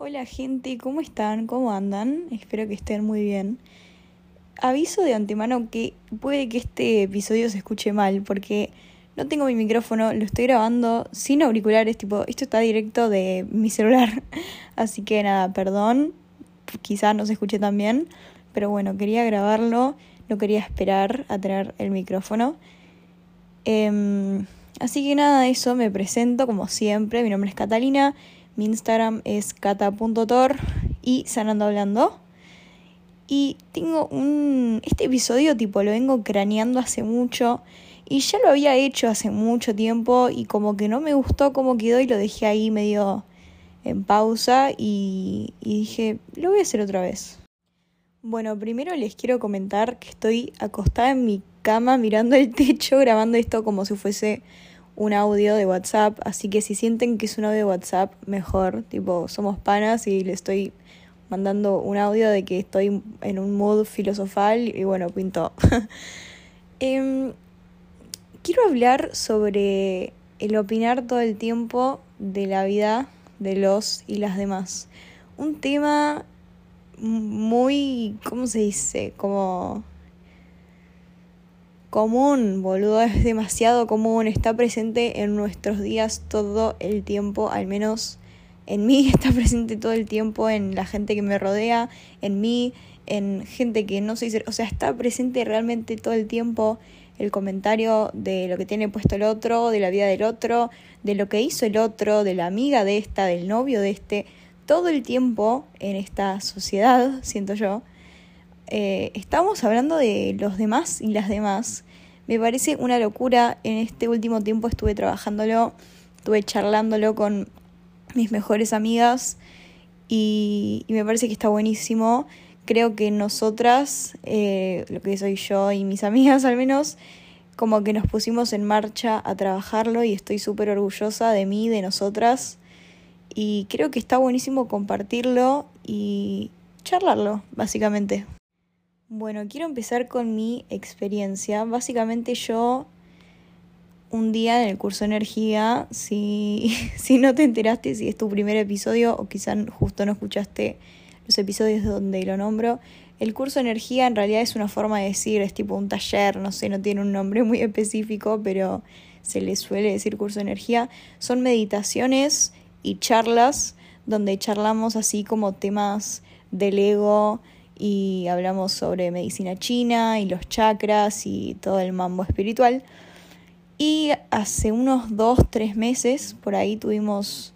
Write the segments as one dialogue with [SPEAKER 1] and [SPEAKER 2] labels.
[SPEAKER 1] Hola gente, ¿cómo están? ¿Cómo andan? Espero que estén muy bien. Aviso de antemano que puede que este episodio se escuche mal porque no tengo mi micrófono, lo estoy grabando sin auriculares, tipo, esto está directo de mi celular. Así que nada, perdón, quizás no se escuche tan bien, pero bueno, quería grabarlo, no quería esperar a tener el micrófono. Em, así que nada, eso me presento como siempre, mi nombre es Catalina. Mi Instagram es cata.tor y sanando hablando. Y tengo un... Este episodio tipo lo vengo craneando hace mucho y ya lo había hecho hace mucho tiempo y como que no me gustó cómo quedó y lo dejé ahí medio en pausa y, y dije, lo voy a hacer otra vez. Bueno, primero les quiero comentar que estoy acostada en mi cama mirando el techo grabando esto como si fuese un audio de WhatsApp, así que si sienten que es un audio de WhatsApp, mejor, tipo, somos panas y le estoy mandando un audio de que estoy en un mood filosofal y bueno, pintó. eh, quiero hablar sobre el opinar todo el tiempo de la vida de los y las demás. Un tema muy, ¿cómo se dice? Como común, boludo, es demasiado común, está presente en nuestros días todo el tiempo, al menos en mí está presente todo el tiempo, en la gente que me rodea, en mí, en gente que no soy, o sea, está presente realmente todo el tiempo el comentario de lo que tiene puesto el otro, de la vida del otro, de lo que hizo el otro, de la amiga de esta, del novio de este, todo el tiempo en esta sociedad, siento yo, eh, estamos hablando de los demás y las demás. Me parece una locura. En este último tiempo estuve trabajándolo, estuve charlándolo con mis mejores amigas y, me parece que está buenísimo. Creo que nosotras, eh, lo que soy yo y mis amigas al menos, como que nos pusimos en marcha a trabajarlo y estoy súper orgullosa de mí, de nosotras. Y creo que está buenísimo compartirlo y charlarlo, básicamente. Bueno, quiero empezar con mi experiencia. Básicamente yo un día en el curso de energía, si, si no te enteraste, si es tu primer episodio o quizás justo no escuchaste los episodios donde lo nombro, el curso de energía en realidad es una forma de decir, es tipo un taller, no sé, no tiene un nombre muy específico, pero se le suele decir curso de energía. Son meditaciones y charlas donde charlamos así como temas del ego, y hablamos sobre medicina china y los chakras y todo el mambo espiritual. Y hace unos dos, tres meses, por ahí tuvimos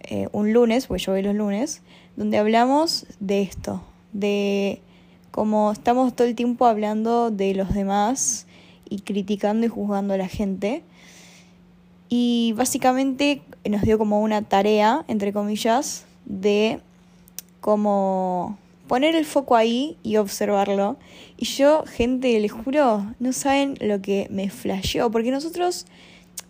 [SPEAKER 1] eh, un lunes, pues yo voy los lunes, donde hablamos de esto, de cómo estamos todo el tiempo hablando de los demás y criticando y juzgando a la gente. Y básicamente nos dio como una tarea, entre comillas, de cómo poner el foco ahí y observarlo. Y yo, gente, les juro, no saben lo que me flasheó, porque nosotros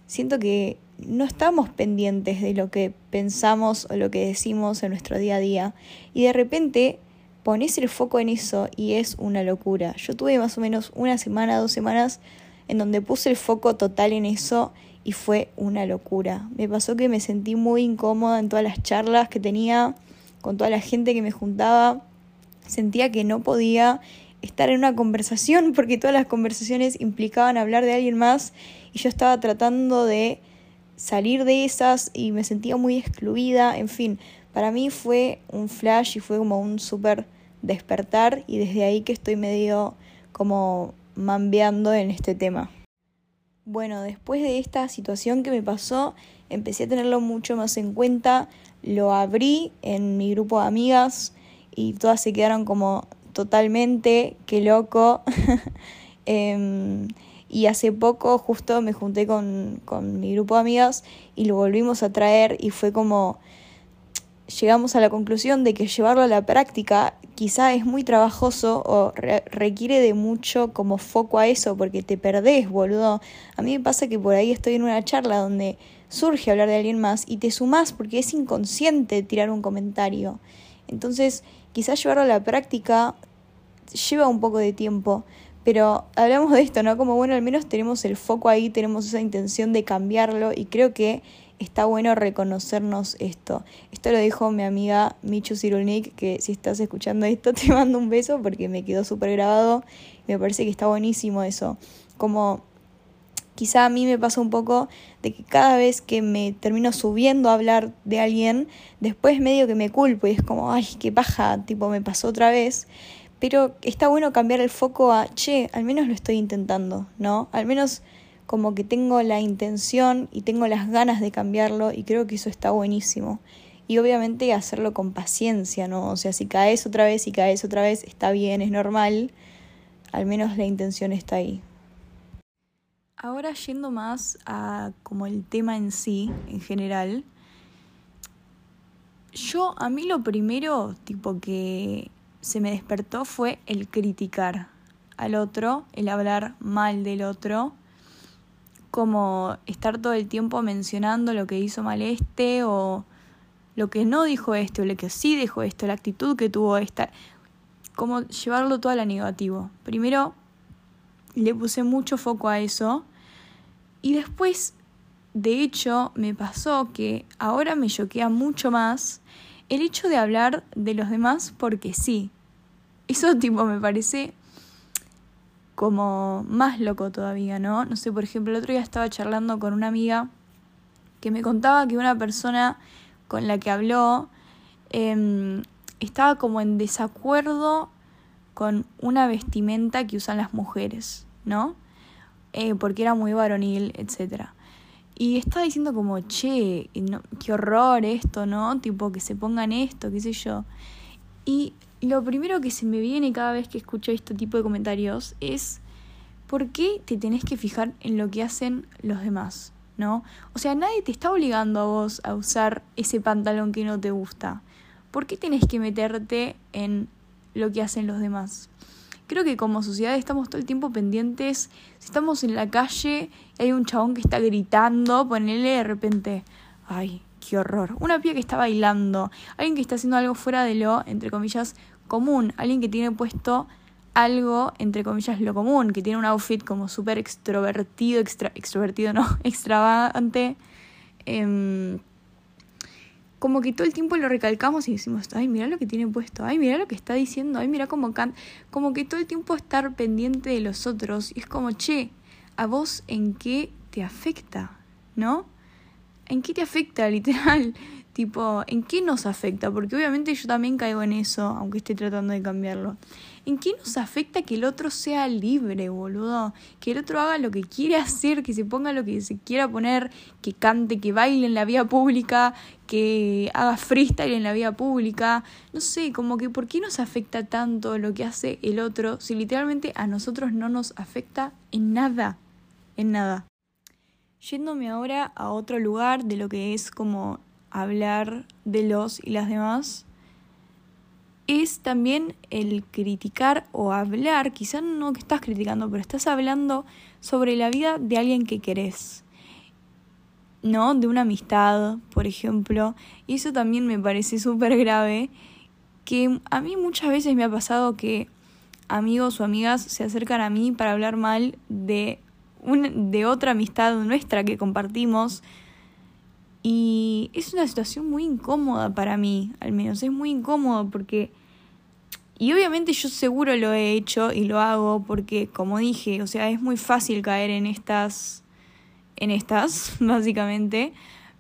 [SPEAKER 1] siento que no estamos pendientes de lo que pensamos o lo que decimos en nuestro día a día. Y de repente pones el foco en eso y es una locura. Yo tuve más o menos una semana, dos semanas en donde puse el foco total en eso y fue una locura. Me pasó que me sentí muy incómoda en todas las charlas que tenía, con toda la gente que me juntaba sentía que no podía estar en una conversación porque todas las conversaciones implicaban hablar de alguien más y yo estaba tratando de salir de esas y me sentía muy excluida, en fin, para mí fue un flash y fue como un súper despertar y desde ahí que estoy medio como mambeando en este tema. Bueno, después de esta situación que me pasó, empecé a tenerlo mucho más en cuenta, lo abrí en mi grupo de amigas, y todas se quedaron como totalmente, qué loco. Em, y hace poco justo me junté con, con, mi grupo de amigas y lo volvimos a traer y fue como llegamos a la conclusión de que llevarlo a la práctica quizá es muy trabajoso o requiere de mucho como foco a eso porque te perdés, boludo. A mí me pasa que por ahí estoy en una charla donde surge hablar de alguien más y te sumás porque es inconsciente tirar un comentario. Entonces quizás llevarlo a la práctica lleva un poco de tiempo, pero hablamos de esto, ¿no? Como bueno, al menos tenemos el foco ahí, tenemos esa intención de cambiarlo y creo que está bueno reconocernos esto. Esto lo dijo mi amiga Michu Cirulnik, que si estás escuchando esto te mando un beso porque me quedó súper grabado. Me parece que está buenísimo eso. Como quizá a mí me pasa un poco de que cada vez que me termino subiendo a hablar de alguien, después medio que me culpo y es como, ay, qué paja, tipo, me pasó otra vez. Pero está bueno cambiar el foco a, che, al menos lo estoy intentando, ¿no? Al menos como que tengo la intención y tengo las ganas de cambiarlo y creo que eso está buenísimo. Y obviamente hacerlo con paciencia, ¿no? O sea, si caes otra vez y caes otra vez, está bien, es normal, al menos la intención está ahí. Ahora yendo más a como el tema en sí, en general, yo a mí lo primero, tipo que se me despertó fue el criticar al otro, el hablar mal del otro, como estar todo el tiempo mencionando lo que hizo mal este o lo que no dijo este o lo que sí dijo esto, la actitud que tuvo esta, como llevarlo todo a la negativo. Primero le puse mucho foco a eso y después, de hecho, me pasó que ahora me choquea mucho más el hecho de hablar de los demás porque sí. Eso tipo me parece como más loco todavía, ¿no? No sé, por ejemplo, el otro día estaba charlando con una amiga que me contaba que una persona con la que habló em, estaba como en desacuerdo con una vestimenta que usan las mujeres, ¿no? Eh, porque era muy varonil, etc. Y estaba diciendo como, che, qué horror esto, ¿no? Tipo, que se pongan esto, qué sé yo. Y lo primero que se me viene cada vez que escucho este tipo de comentarios es, ¿por qué te tenés que fijar en lo que hacen los demás? ¿No? O sea, nadie te está obligando a vos a usar ese pantalón que no te gusta. ¿Por qué tenés que meterte en lo que hacen los demás? Creo que como sociedad estamos todo el tiempo pendientes. Si estamos en la calle y hay un chabón que está gritando, ponele de repente, ay, qué horror. Una piba que está bailando, alguien que está haciendo algo fuera de lo, entre comillas, común, alguien que tiene puesto algo, entre comillas, lo común, que tiene un outfit como súper extrovertido, extra, extrovertido, no, extravagante. Eh, como que todo el tiempo lo recalcamos y decimos, ay, mira lo que tiene puesto, ay, mira lo que está diciendo, ay, mira cómo canta. Como que todo el tiempo estar pendiente de los otros. Y es como, che, ¿a vos en qué te afecta? ¿No? ¿En qué te afecta, literal? Tipo, ¿en qué nos afecta? Porque obviamente yo también caigo en eso, aunque esté tratando de cambiarlo. ¿En qué nos afecta que el otro sea libre, boludo? Que el otro haga lo que quiere hacer, que se ponga lo que se quiera poner, que cante, que baile en la vía pública, que haga freestyle en la vía pública. No sé, como que ¿por qué nos afecta tanto lo que hace el otro si literalmente a nosotros no nos afecta en nada? En nada. Yéndome ahora a otro lugar de lo que es como hablar de los y las demás es también el criticar o hablar, quizás no que estás criticando, pero estás hablando sobre la vida de alguien que querés, ¿no? De una amistad, por ejemplo. Y eso también me parece súper grave, que a mí muchas veces me ha pasado que amigos o amigas se acercan a mí para hablar mal de, un, de otra amistad nuestra que compartimos. Y es una situación muy incómoda para mí, al menos es muy incómodo porque y obviamente yo seguro lo he hecho y lo hago porque, como dije, o sea, es muy fácil caer en estas, en estas, básicamente.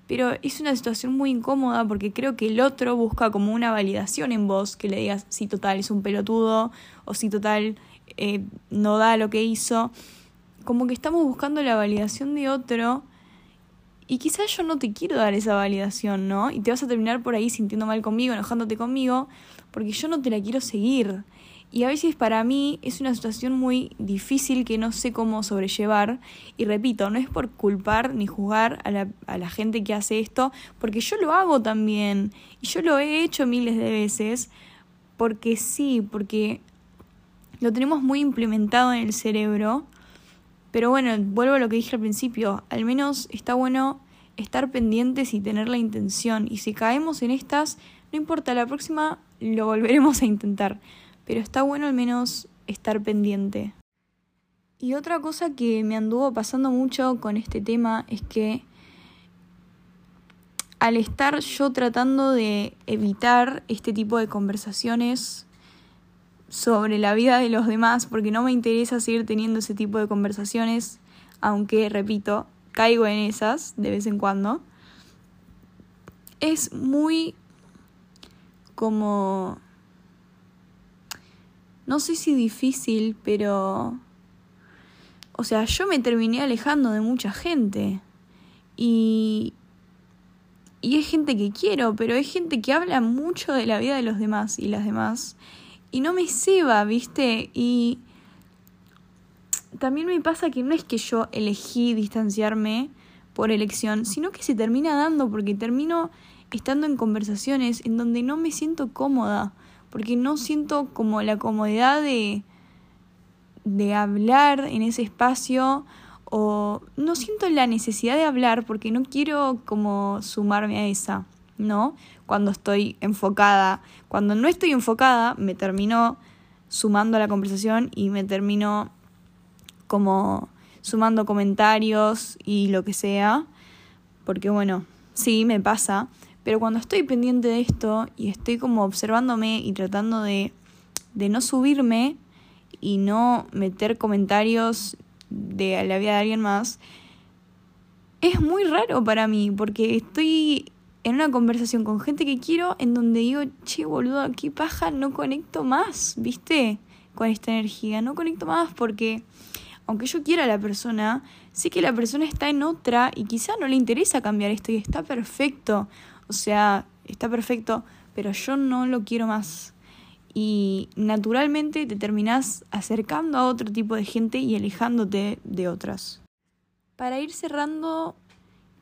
[SPEAKER 1] Pero es una situación muy incómoda porque creo que el otro busca como una validación en vos, que le digas si total es un pelotudo o si total eh, no da lo que hizo. Como que estamos buscando la validación de otro y quizás yo no te quiero dar esa validación, ¿no? Y te vas a terminar por ahí sintiendo mal conmigo, enojándote conmigo, porque yo no te la quiero seguir. Y a veces para mí es una situación muy difícil que no sé cómo sobrellevar. Y repito, no es por culpar ni juzgar a la, a la gente que hace esto, porque yo lo hago también. Y yo lo he hecho miles de veces, porque sí, porque lo tenemos muy implementado en el cerebro pero bueno, vuelvo a lo que dije al principio, al menos está bueno estar pendientes y tener la intención. Y si caemos en estas, no importa, la próxima lo volveremos a intentar. Pero está bueno al menos estar pendiente. Y otra cosa que me anduvo pasando mucho con este tema es que al estar yo tratando de evitar este tipo de conversaciones sobre la vida de los demás, porque no me interesa seguir teniendo ese tipo de conversaciones, aunque, repito, caigo en esas de vez en cuando, es muy como... No sé si difícil, pero... O sea, yo me terminé alejando de mucha gente. Y, y es gente que quiero, pero es gente que habla mucho de la vida de los demás y las demás. Y no me ceba, ¿viste? Y también me pasa que no es que yo elegí distanciarme por elección, sino que se termina dando porque termino estando en conversaciones en donde no me siento cómoda, porque no siento como la comodidad de, de hablar en ese espacio o no siento la necesidad de hablar porque no quiero como sumarme a esa, ¿no? Cuando estoy enfocada. Cuando no estoy enfocada, me termino sumando a la conversación y me termino como sumando comentarios y lo que sea. Porque bueno, sí, me pasa. Pero cuando estoy pendiente de esto y estoy como observándome y tratando de, de no subirme y no meter comentarios de la vida de alguien más, es muy raro para mí, porque estoy en una conversación con gente que quiero en donde digo, che, boludo, qué paja, no conecto más, ¿viste? Con esta energía, no conecto más porque aunque yo quiera a la persona, sé que la persona está en otra y quizá no le interesa cambiar esto y está perfecto. O sea, está perfecto, pero yo no lo quiero más y naturalmente te terminás acercando a otro tipo de gente y alejándote de otras. Para ir cerrando,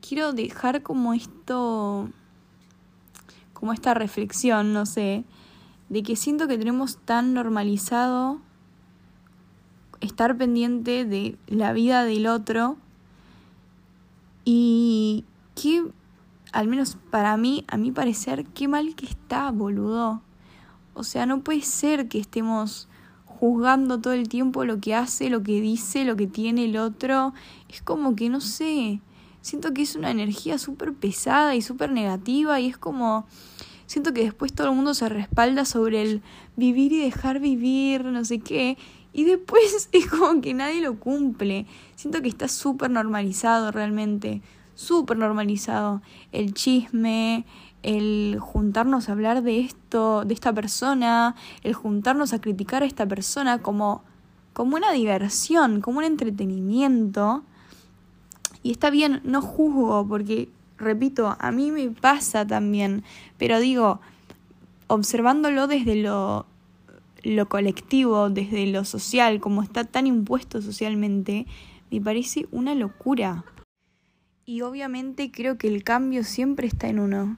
[SPEAKER 1] quiero dejar como esto, como esta reflexión, no sé, de que siento que tenemos tan normalizado estar pendiente de la vida del otro y que, al menos para mí, a mi parecer, qué mal que está, boludo. O sea, no puede ser que estemos juzgando todo el tiempo lo que hace, lo que dice, lo que tiene el otro. Es como que, no sé, siento que es una energía súper pesada y súper negativa y es como... Siento que después todo el mundo se respalda sobre el vivir y dejar vivir, no sé qué, y después es como que nadie lo cumple. Siento que está súper normalizado realmente, súper normalizado. El chisme, el juntarnos a hablar de esto, de esta persona, el juntarnos a criticar a esta persona como, como una diversión, como un entretenimiento. Y está bien, no juzgo, porque, repito, a mí me pasa también, pero digo, observándolo desde lo, lo colectivo, desde lo social, como está tan impuesto socialmente, me parece una locura. Y obviamente creo que el cambio siempre está en uno.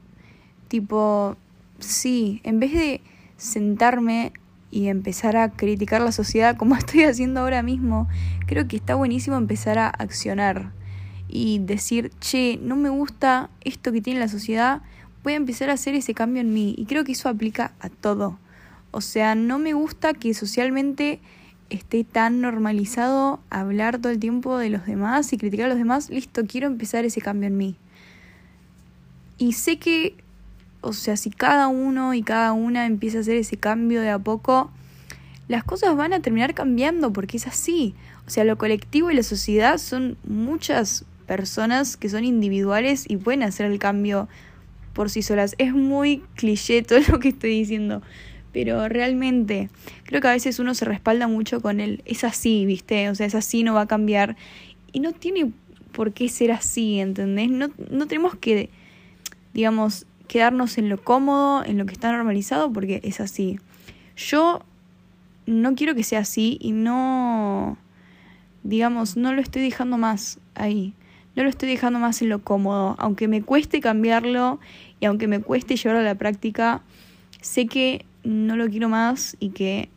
[SPEAKER 1] Tipo, sí, en vez de sentarme y empezar a criticar la sociedad como estoy haciendo ahora mismo, creo que está buenísimo empezar a accionar y decir, che, no me gusta esto que tiene la sociedad, voy a empezar a hacer ese cambio en mí. Y creo que eso aplica a todo. O sea, no me gusta que socialmente esté tan normalizado hablar todo el tiempo de los demás y criticar a los demás. Listo, quiero empezar ese cambio en mí. Y sé que o sea, si cada uno y cada una empieza a hacer ese cambio de a poco, las cosas van a terminar cambiando porque es así. O sea, lo colectivo y la sociedad son muchas personas que son individuales y pueden hacer el cambio por sí solas. Es muy cliché todo lo que estoy diciendo, pero realmente creo que a veces uno se respalda mucho con el es así, ¿viste? O sea, es así, no va a cambiar. Y no tiene por qué ser así, ¿entendés? No, no tenemos que, digamos, quedarnos en lo cómodo, en lo que está normalizado, porque es así. Yo no quiero que sea así y no, digamos, no lo estoy dejando más ahí. No lo estoy dejando más en lo cómodo. Aunque me cueste cambiarlo y aunque me cueste llevarlo a la práctica, sé que no lo quiero más y que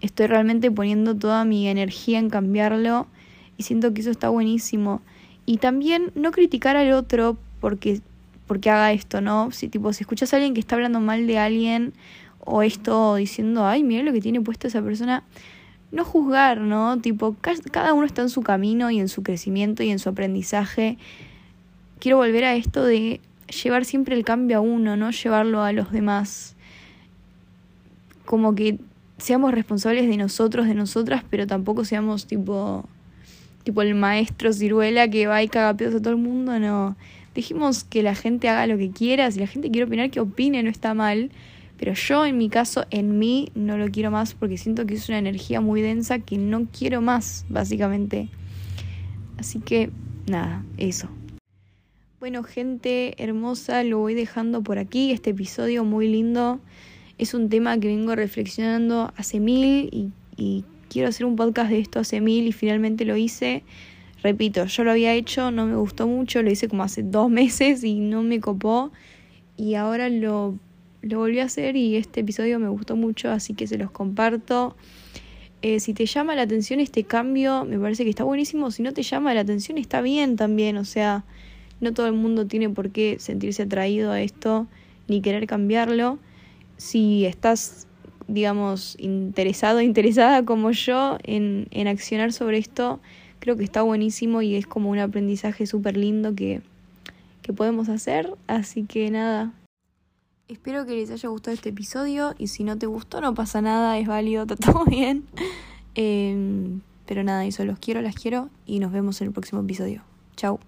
[SPEAKER 1] estoy realmente poniendo toda mi energía en cambiarlo y siento que eso está buenísimo. Y también no criticar al otro porque porque haga esto, ¿no? Si tipo, si escuchas a alguien que está hablando mal de alguien o esto diciendo, ay, mira lo que tiene puesto esa persona, no juzgar, ¿no? Tipo, cada uno está en su camino y en su crecimiento y en su aprendizaje. Quiero volver a esto de llevar siempre el cambio a uno, no llevarlo a los demás. Como que seamos responsables de nosotros, de nosotras, pero tampoco seamos tipo tipo el maestro ciruela que va y caga pedos a todo el mundo, no. Dijimos que la gente haga lo que quiera, si la gente quiere opinar, que opine, no está mal. Pero yo en mi caso, en mí, no lo quiero más porque siento que es una energía muy densa que no quiero más, básicamente. Así que, nada, eso. Bueno, gente hermosa, lo voy dejando por aquí. Este episodio muy lindo. Es un tema que vengo reflexionando hace mil y, quiero hacer un podcast de esto hace mil y finalmente lo hice. Repito, yo lo había hecho, no me gustó mucho, lo hice como hace dos meses y no me copó. Y ahora lo, lo volví a hacer y este episodio me gustó mucho, así que se los comparto. Eh, si te llama la atención este cambio, me parece que está buenísimo. Si no te llama la atención, está bien también. O sea, no todo el mundo tiene por qué sentirse atraído a esto ni querer cambiarlo. Si estás digamos, interesado, interesada como yo en, en accionar sobre esto, creo que está buenísimo y es como un aprendizaje súper lindo que, que podemos hacer. Así que nada, espero que les haya gustado este episodio y si no te gustó no pasa nada, es válido, está todo bien. Em, pero nada, eso, los quiero, las quiero y nos vemos en el próximo episodio. Chao.